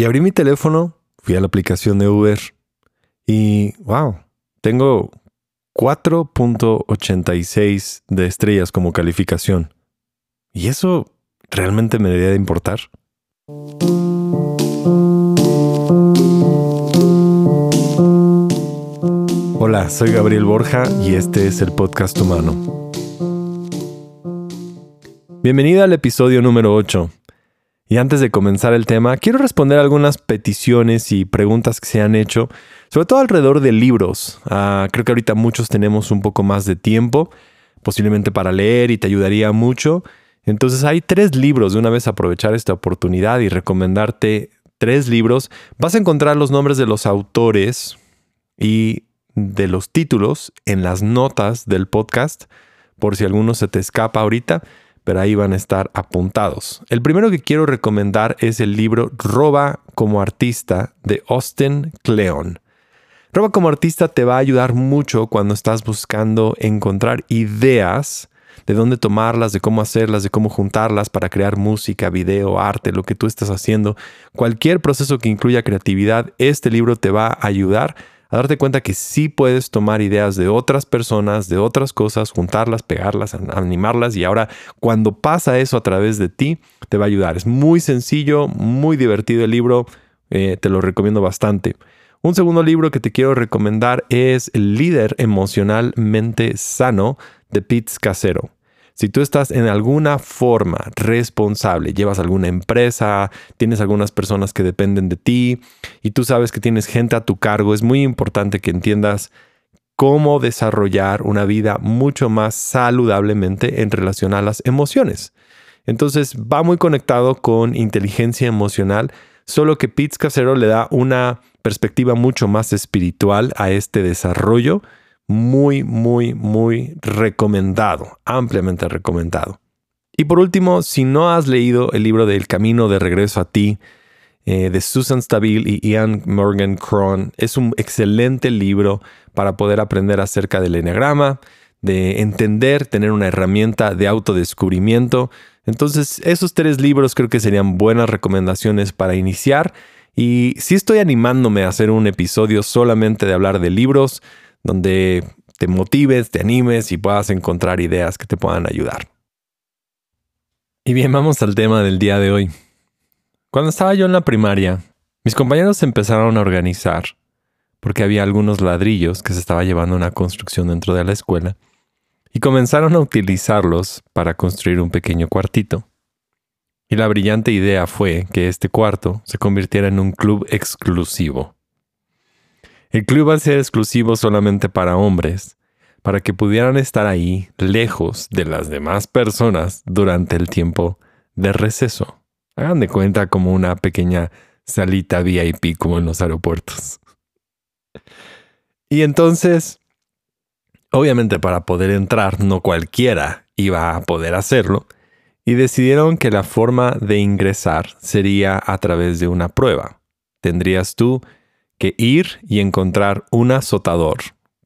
Y abrí mi teléfono, fui a la aplicación de Uber y wow, tengo 4.86 de estrellas como calificación. ¿Y eso realmente me debería de importar? Hola, soy Gabriel Borja y este es el podcast humano. Bienvenida al episodio número 8. Y antes de comenzar el tema, quiero responder algunas peticiones y preguntas que se han hecho, sobre todo alrededor de libros. Ah, creo que ahorita muchos tenemos un poco más de tiempo, posiblemente para leer y te ayudaría mucho. Entonces hay tres libros, de una vez aprovechar esta oportunidad y recomendarte tres libros. Vas a encontrar los nombres de los autores y de los títulos en las notas del podcast, por si alguno se te escapa ahorita pero ahí van a estar apuntados. El primero que quiero recomendar es el libro Roba como artista de Austin Kleon. Roba como artista te va a ayudar mucho cuando estás buscando encontrar ideas de dónde tomarlas, de cómo hacerlas, de cómo juntarlas para crear música, video, arte, lo que tú estés haciendo. Cualquier proceso que incluya creatividad, este libro te va a ayudar a darte cuenta que sí puedes tomar ideas de otras personas, de otras cosas, juntarlas, pegarlas, animarlas y ahora cuando pasa eso a través de ti, te va a ayudar. Es muy sencillo, muy divertido el libro, eh, te lo recomiendo bastante. Un segundo libro que te quiero recomendar es El líder emocionalmente sano de Pete Casero. Si tú estás en alguna forma responsable, llevas alguna empresa, tienes algunas personas que dependen de ti y tú sabes que tienes gente a tu cargo, es muy importante que entiendas cómo desarrollar una vida mucho más saludablemente en relación a las emociones. Entonces va muy conectado con inteligencia emocional, solo que Pete Casero le da una perspectiva mucho más espiritual a este desarrollo muy, muy, muy recomendado, ampliamente recomendado. Y por último, si no has leído el libro del Camino de Regreso a ti, eh, de Susan Stabile y Ian Morgan Cron, es un excelente libro para poder aprender acerca del enneagrama, de entender, tener una herramienta de autodescubrimiento. Entonces, esos tres libros creo que serían buenas recomendaciones para iniciar. Y si estoy animándome a hacer un episodio solamente de hablar de libros, donde te motives, te animes y puedas encontrar ideas que te puedan ayudar. Y bien, vamos al tema del día de hoy. Cuando estaba yo en la primaria, mis compañeros empezaron a organizar porque había algunos ladrillos que se estaba llevando una construcción dentro de la escuela y comenzaron a utilizarlos para construir un pequeño cuartito. Y la brillante idea fue que este cuarto se convirtiera en un club exclusivo. El club va a ser exclusivo solamente para hombres, para que pudieran estar ahí lejos de las demás personas durante el tiempo de receso. Hagan de cuenta como una pequeña salita VIP como en los aeropuertos. Y entonces, obviamente para poder entrar, no cualquiera iba a poder hacerlo, y decidieron que la forma de ingresar sería a través de una prueba. Tendrías tú que ir y encontrar un azotador,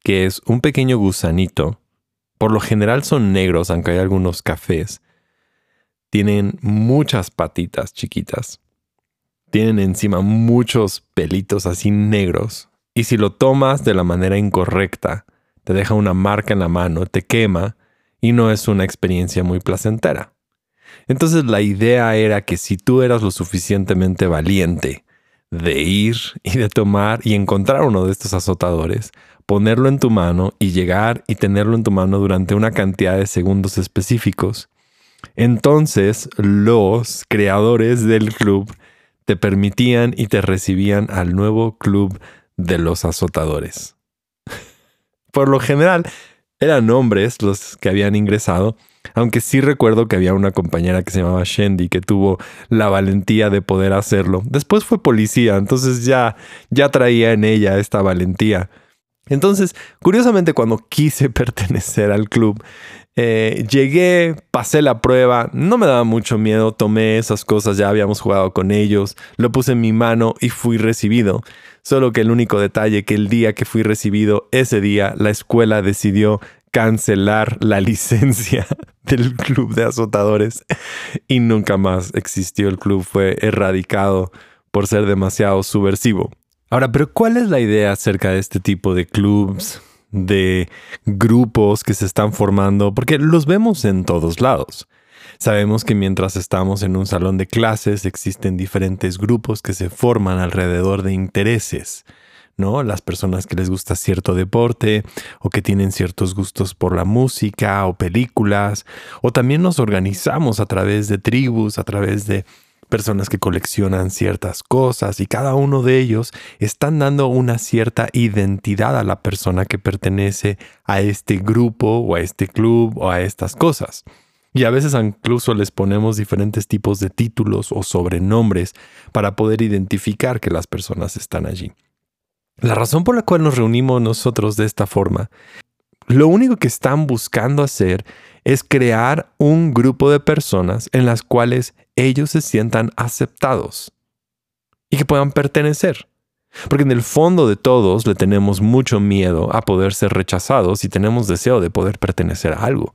que es un pequeño gusanito. Por lo general son negros, aunque hay algunos cafés. Tienen muchas patitas chiquitas. Tienen encima muchos pelitos así negros. Y si lo tomas de la manera incorrecta, te deja una marca en la mano, te quema y no es una experiencia muy placentera. Entonces la idea era que si tú eras lo suficientemente valiente de ir y de tomar y encontrar uno de estos azotadores, ponerlo en tu mano y llegar y tenerlo en tu mano durante una cantidad de segundos específicos. Entonces los creadores del club te permitían y te recibían al nuevo club de los azotadores. Por lo general, eran hombres los que habían ingresado, aunque sí recuerdo que había una compañera que se llamaba Shendy que tuvo la valentía de poder hacerlo. Después fue policía, entonces ya, ya traía en ella esta valentía. Entonces, curiosamente, cuando quise pertenecer al club, eh, llegué, pasé la prueba, no me daba mucho miedo, tomé esas cosas, ya habíamos jugado con ellos, lo puse en mi mano y fui recibido. Solo que el único detalle que el día que fui recibido, ese día, la escuela decidió cancelar la licencia del club de azotadores y nunca más existió el club, fue erradicado por ser demasiado subversivo. Ahora, pero ¿cuál es la idea acerca de este tipo de clubs, de grupos que se están formando? Porque los vemos en todos lados. Sabemos que mientras estamos en un salón de clases existen diferentes grupos que se forman alrededor de intereses. ¿No? Las personas que les gusta cierto deporte o que tienen ciertos gustos por la música o películas, o también nos organizamos a través de tribus, a través de personas que coleccionan ciertas cosas y cada uno de ellos están dando una cierta identidad a la persona que pertenece a este grupo o a este club o a estas cosas. Y a veces incluso les ponemos diferentes tipos de títulos o sobrenombres para poder identificar que las personas están allí. La razón por la cual nos reunimos nosotros de esta forma, lo único que están buscando hacer es crear un grupo de personas en las cuales ellos se sientan aceptados y que puedan pertenecer. Porque en el fondo de todos le tenemos mucho miedo a poder ser rechazados y tenemos deseo de poder pertenecer a algo.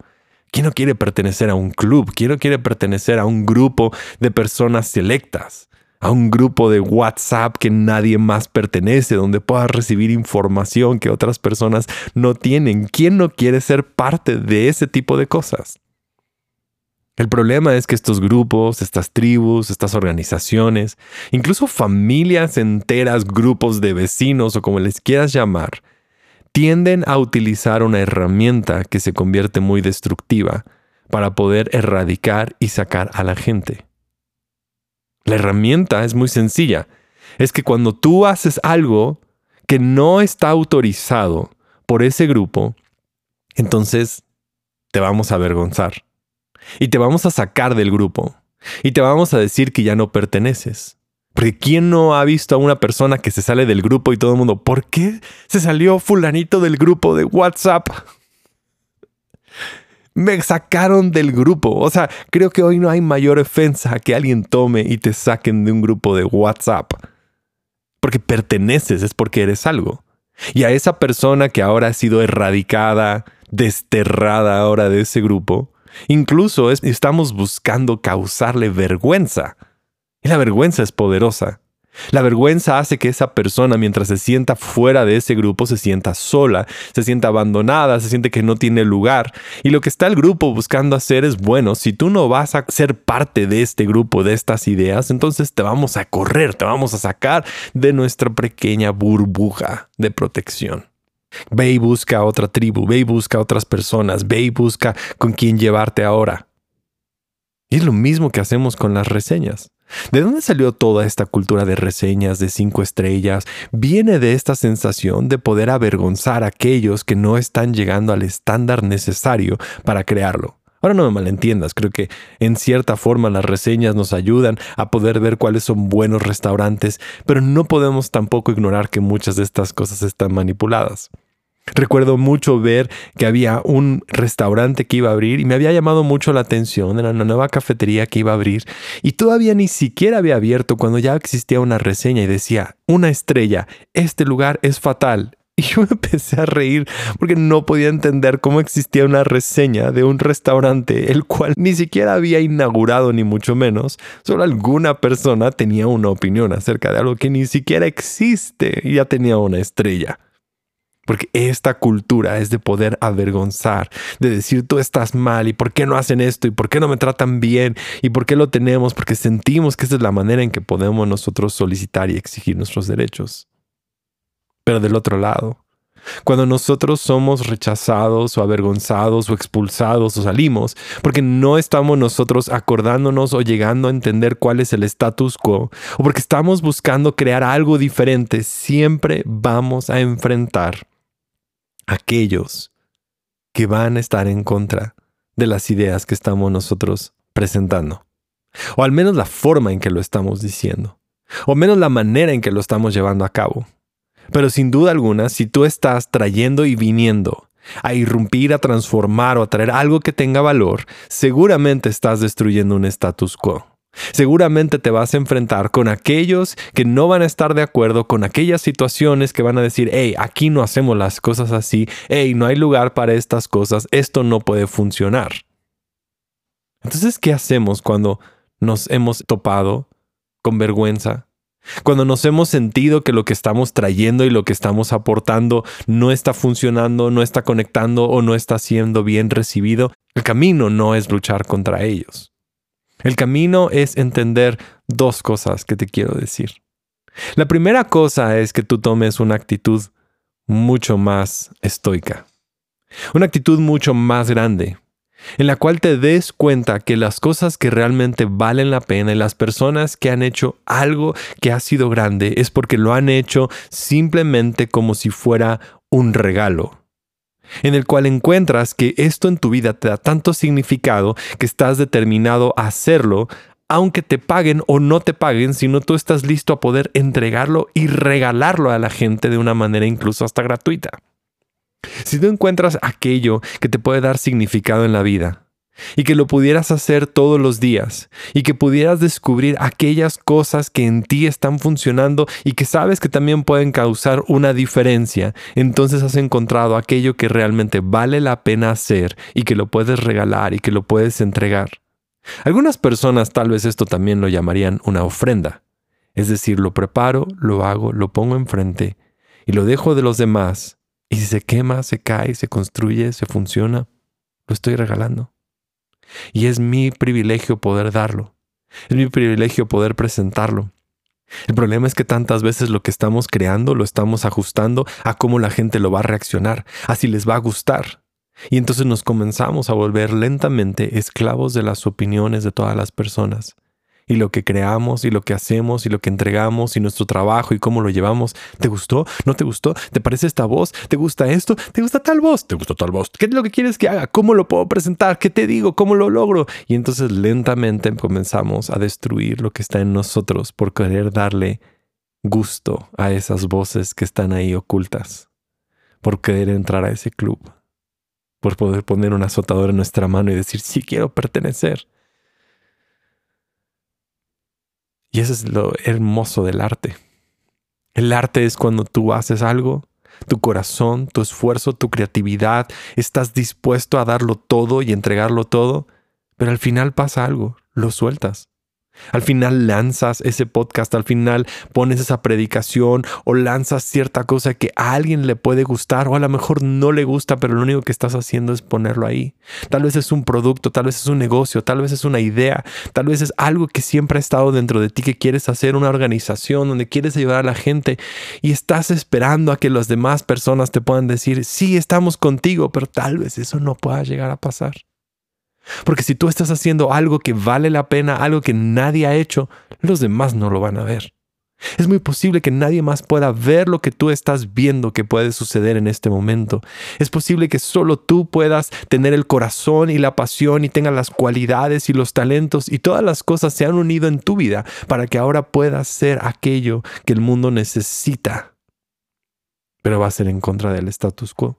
¿Quién no quiere pertenecer a un club? ¿Quién no quiere pertenecer a un grupo de personas selectas? A un grupo de WhatsApp que nadie más pertenece, donde puedas recibir información que otras personas no tienen. ¿Quién no quiere ser parte de ese tipo de cosas? El problema es que estos grupos, estas tribus, estas organizaciones, incluso familias enteras, grupos de vecinos o como les quieras llamar, tienden a utilizar una herramienta que se convierte muy destructiva para poder erradicar y sacar a la gente. La herramienta es muy sencilla. Es que cuando tú haces algo que no está autorizado por ese grupo, entonces te vamos a avergonzar. Y te vamos a sacar del grupo. Y te vamos a decir que ya no perteneces. Porque ¿quién no ha visto a una persona que se sale del grupo y todo el mundo, ¿por qué se salió fulanito del grupo de WhatsApp? Me sacaron del grupo. O sea, creo que hoy no hay mayor ofensa que alguien tome y te saquen de un grupo de WhatsApp. Porque perteneces, es porque eres algo. Y a esa persona que ahora ha sido erradicada, desterrada ahora de ese grupo, incluso estamos buscando causarle vergüenza. Y la vergüenza es poderosa. La vergüenza hace que esa persona, mientras se sienta fuera de ese grupo, se sienta sola, se sienta abandonada, se siente que no tiene lugar. Y lo que está el grupo buscando hacer es, bueno, si tú no vas a ser parte de este grupo, de estas ideas, entonces te vamos a correr, te vamos a sacar de nuestra pequeña burbuja de protección. Ve y busca otra tribu, ve y busca otras personas, ve y busca con quién llevarte ahora. Y es lo mismo que hacemos con las reseñas. ¿De dónde salió toda esta cultura de reseñas de cinco estrellas? Viene de esta sensación de poder avergonzar a aquellos que no están llegando al estándar necesario para crearlo. Ahora no me malentiendas, creo que en cierta forma las reseñas nos ayudan a poder ver cuáles son buenos restaurantes, pero no podemos tampoco ignorar que muchas de estas cosas están manipuladas. Recuerdo mucho ver que había un restaurante que iba a abrir y me había llamado mucho la atención, era una nueva cafetería que iba a abrir y todavía ni siquiera había abierto cuando ya existía una reseña y decía, una estrella, este lugar es fatal. Y yo empecé a reír porque no podía entender cómo existía una reseña de un restaurante el cual ni siquiera había inaugurado ni mucho menos. Solo alguna persona tenía una opinión acerca de algo que ni siquiera existe y ya tenía una estrella. Porque esta cultura es de poder avergonzar, de decir tú estás mal y por qué no hacen esto y por qué no me tratan bien y por qué lo tenemos, porque sentimos que esa es la manera en que podemos nosotros solicitar y exigir nuestros derechos. Pero del otro lado, cuando nosotros somos rechazados o avergonzados o expulsados o salimos, porque no estamos nosotros acordándonos o llegando a entender cuál es el status quo, o porque estamos buscando crear algo diferente, siempre vamos a enfrentar aquellos que van a estar en contra de las ideas que estamos nosotros presentando. O al menos la forma en que lo estamos diciendo. O menos la manera en que lo estamos llevando a cabo. Pero sin duda alguna, si tú estás trayendo y viniendo a irrumpir, a transformar o a traer algo que tenga valor, seguramente estás destruyendo un status quo. Seguramente te vas a enfrentar con aquellos que no van a estar de acuerdo con aquellas situaciones que van a decir, hey, aquí no hacemos las cosas así, hey, no hay lugar para estas cosas, esto no puede funcionar. Entonces, ¿qué hacemos cuando nos hemos topado con vergüenza, Cuando nos hemos sentido que lo que estamos trayendo y lo que estamos aportando no está funcionando, no está conectando o no está siendo bien recibido, el camino no es luchar contra ellos. El camino es entender dos cosas que te quiero decir. La primera cosa es que tú tomes una actitud mucho más estoica, una actitud mucho más grande, en la cual te des cuenta que las cosas que realmente valen la pena y las personas que han hecho algo que ha sido grande es porque lo han hecho simplemente como si fuera un regalo, en el cual encuentras que esto en tu vida te da tanto significado que estás determinado a hacerlo aunque te paguen o no te paguen, sino tú estás listo a poder entregarlo y regalarlo a la gente de una manera incluso hasta gratuita. Si tú encuentras aquello que te puede dar significado en la vida, y que lo pudieras hacer todos los días, y que pudieras descubrir aquellas cosas que en ti están funcionando y que sabes que también pueden causar una diferencia, entonces has encontrado aquello que realmente vale la pena hacer y que lo puedes regalar y que lo puedes entregar. Algunas personas tal vez esto también lo llamarían una ofrenda, es decir, lo preparo, lo hago, lo pongo enfrente y lo dejo de los demás y si se quema, se cae, se construye, se funciona, lo estoy regalando. Y es mi privilegio poder darlo. Es mi privilegio poder presentarlo. El problema es que tantas veces lo que estamos creando lo estamos ajustando a cómo la gente lo va a reaccionar, a si les va a gustar. Y entonces nos comenzamos a volver lentamente esclavos de las opiniones de todas las personas y lo que creamos y lo que hacemos y lo que entregamos y nuestro trabajo y cómo lo llevamos. ¿Te gustó? ¿No te gustó? ¿Te parece esta voz? ¿Te gusta esto? ¿Te gusta tal voz? ¿Te gusta tal voz? ¿Qué es lo que quieres que haga? ¿Cómo lo puedo presentar? ¿Qué te digo? ¿Cómo lo logro? Y entonces lentamente comenzamos a destruir lo que está en nosotros por querer darle gusto a esas voces que están ahí ocultas, por querer entrar a ese club, por poder poner un azotador en nuestra mano y decir, sí quiero pertenecer. Y eso es lo hermoso del arte. El arte es cuando tú haces algo, tu corazón, tu esfuerzo, tu creatividad, estás dispuesto a darlo todo y entregarlo todo, pero al final pasa algo, lo sueltas. Al final lanzas ese podcast, al final pones esa predicación o lanzas cierta cosa que a alguien le puede gustar o a lo mejor no le gusta, pero lo único que estás haciendo es ponerlo ahí. Tal vez es un producto, tal vez es un negocio, tal vez es una idea, tal vez es algo que siempre ha estado dentro de ti que quieres hacer, una organización donde quieres ayudar a la gente y estás esperando a que las demás personas te puedan decir, sí, estamos contigo, pero tal vez eso no pueda llegar a pasar. Porque si tú estás haciendo algo que vale la pena, algo que nadie ha hecho, los demás no lo van a ver. Es muy posible que nadie más pueda ver lo que tú estás viendo que puede suceder en este momento. Es posible que solo tú puedas tener el corazón y la pasión y tengas las cualidades y los talentos y todas las cosas se han unido en tu vida para que ahora puedas ser aquello que el mundo necesita. Pero va a ser en contra del status quo.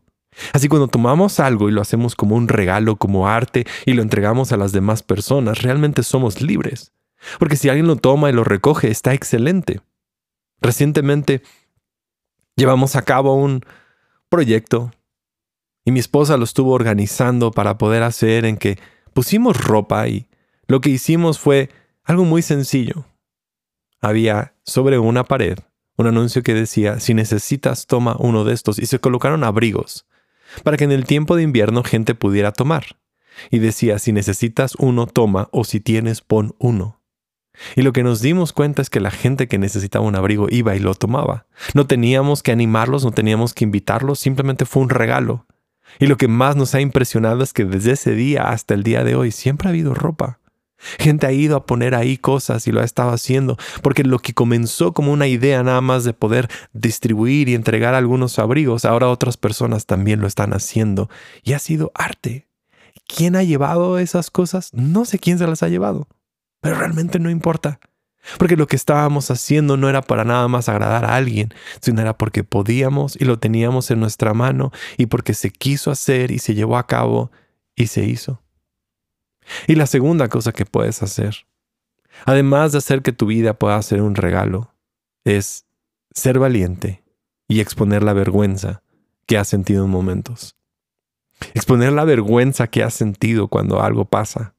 Así cuando tomamos algo y lo hacemos como un regalo, como arte, y lo entregamos a las demás personas, realmente somos libres. Porque si alguien lo toma y lo recoge, está excelente. Recientemente llevamos a cabo un proyecto y mi esposa lo estuvo organizando para poder hacer en que pusimos ropa y lo que hicimos fue algo muy sencillo. Había sobre una pared un anuncio que decía, si necesitas, toma uno de estos, y se colocaron abrigos para que en el tiempo de invierno gente pudiera tomar. Y decía, si necesitas uno, toma, o si tienes, pon uno. Y lo que nos dimos cuenta es que la gente que necesitaba un abrigo iba y lo tomaba. No teníamos que animarlos, no teníamos que invitarlos, simplemente fue un regalo. Y lo que más nos ha impresionado es que desde ese día hasta el día de hoy siempre ha habido ropa. Gente ha ido a poner ahí cosas y lo ha estado haciendo, porque lo que comenzó como una idea nada más de poder distribuir y entregar algunos abrigos, ahora otras personas también lo están haciendo y ha sido arte. ¿Quién ha llevado esas cosas? No sé quién se las ha llevado, pero realmente no importa. Porque lo que estábamos haciendo no era para nada más agradar a alguien, sino era porque podíamos y lo teníamos en nuestra mano y porque se quiso hacer y se llevó a cabo y se hizo. Y la segunda cosa que puedes hacer, además de hacer que tu vida pueda ser un regalo, es ser valiente y exponer la vergüenza que has sentido en momentos. Exponer la vergüenza que has sentido cuando algo pasa.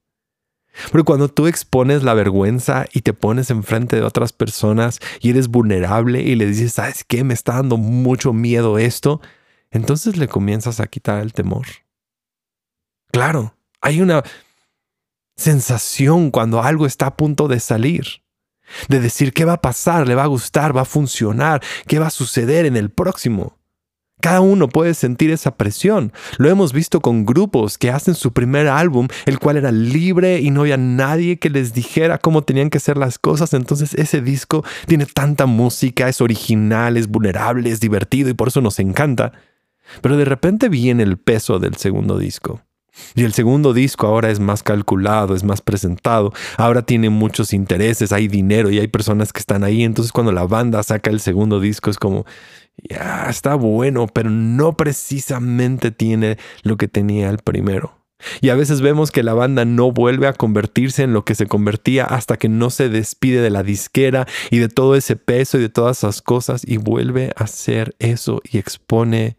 Pero cuando tú expones la vergüenza y te pones enfrente de otras personas y eres vulnerable y le dices, ¿sabes qué? Me está dando mucho miedo esto, entonces le comienzas a quitar el temor. Claro, hay una sensación cuando algo está a punto de salir, de decir qué va a pasar, le va a gustar, va a funcionar, qué va a suceder en el próximo. Cada uno puede sentir esa presión. Lo hemos visto con grupos que hacen su primer álbum, el cual era libre y no había nadie que les dijera cómo tenían que ser las cosas. Entonces ese disco tiene tanta música, es original, es vulnerable, es divertido y por eso nos encanta. Pero de repente viene el peso del segundo disco. Y el segundo disco ahora es más calculado, es más presentado, ahora tiene muchos intereses, hay dinero y hay personas que están ahí. Entonces cuando la banda saca el segundo disco es como, ya está bueno, pero no precisamente tiene lo que tenía el primero. Y a veces vemos que la banda no vuelve a convertirse en lo que se convertía hasta que no se despide de la disquera y de todo ese peso y de todas esas cosas y vuelve a hacer eso y expone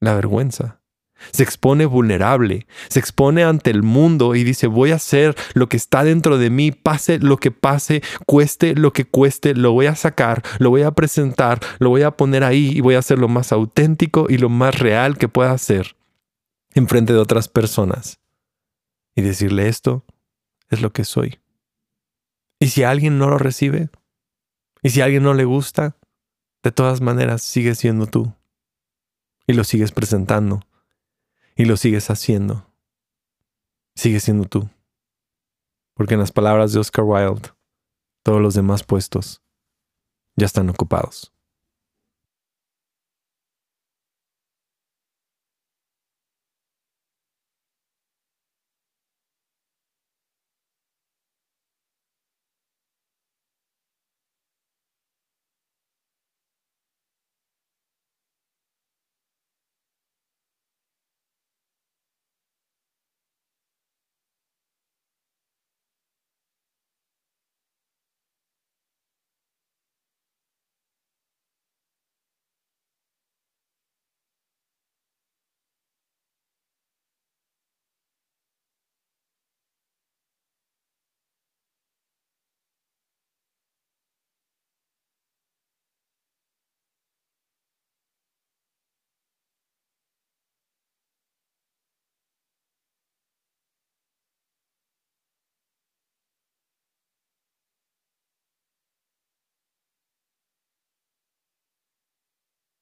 la vergüenza. Se expone vulnerable, se expone ante el mundo y dice, voy a hacer lo que está dentro de mí, pase lo que pase, cueste lo que cueste, lo voy a sacar, lo voy a presentar, lo voy a poner ahí y voy a hacer lo más auténtico y lo más real que pueda hacer en frente de otras personas. Y decirle esto es lo que soy. Y si alguien no lo recibe, y si alguien no le gusta, de todas maneras sigue siendo tú. Y lo sigues presentando y lo sigues haciendo. Sigues siendo tú. Porque en las palabras de Oscar Wilde, todos los demás puestos ya están ocupados.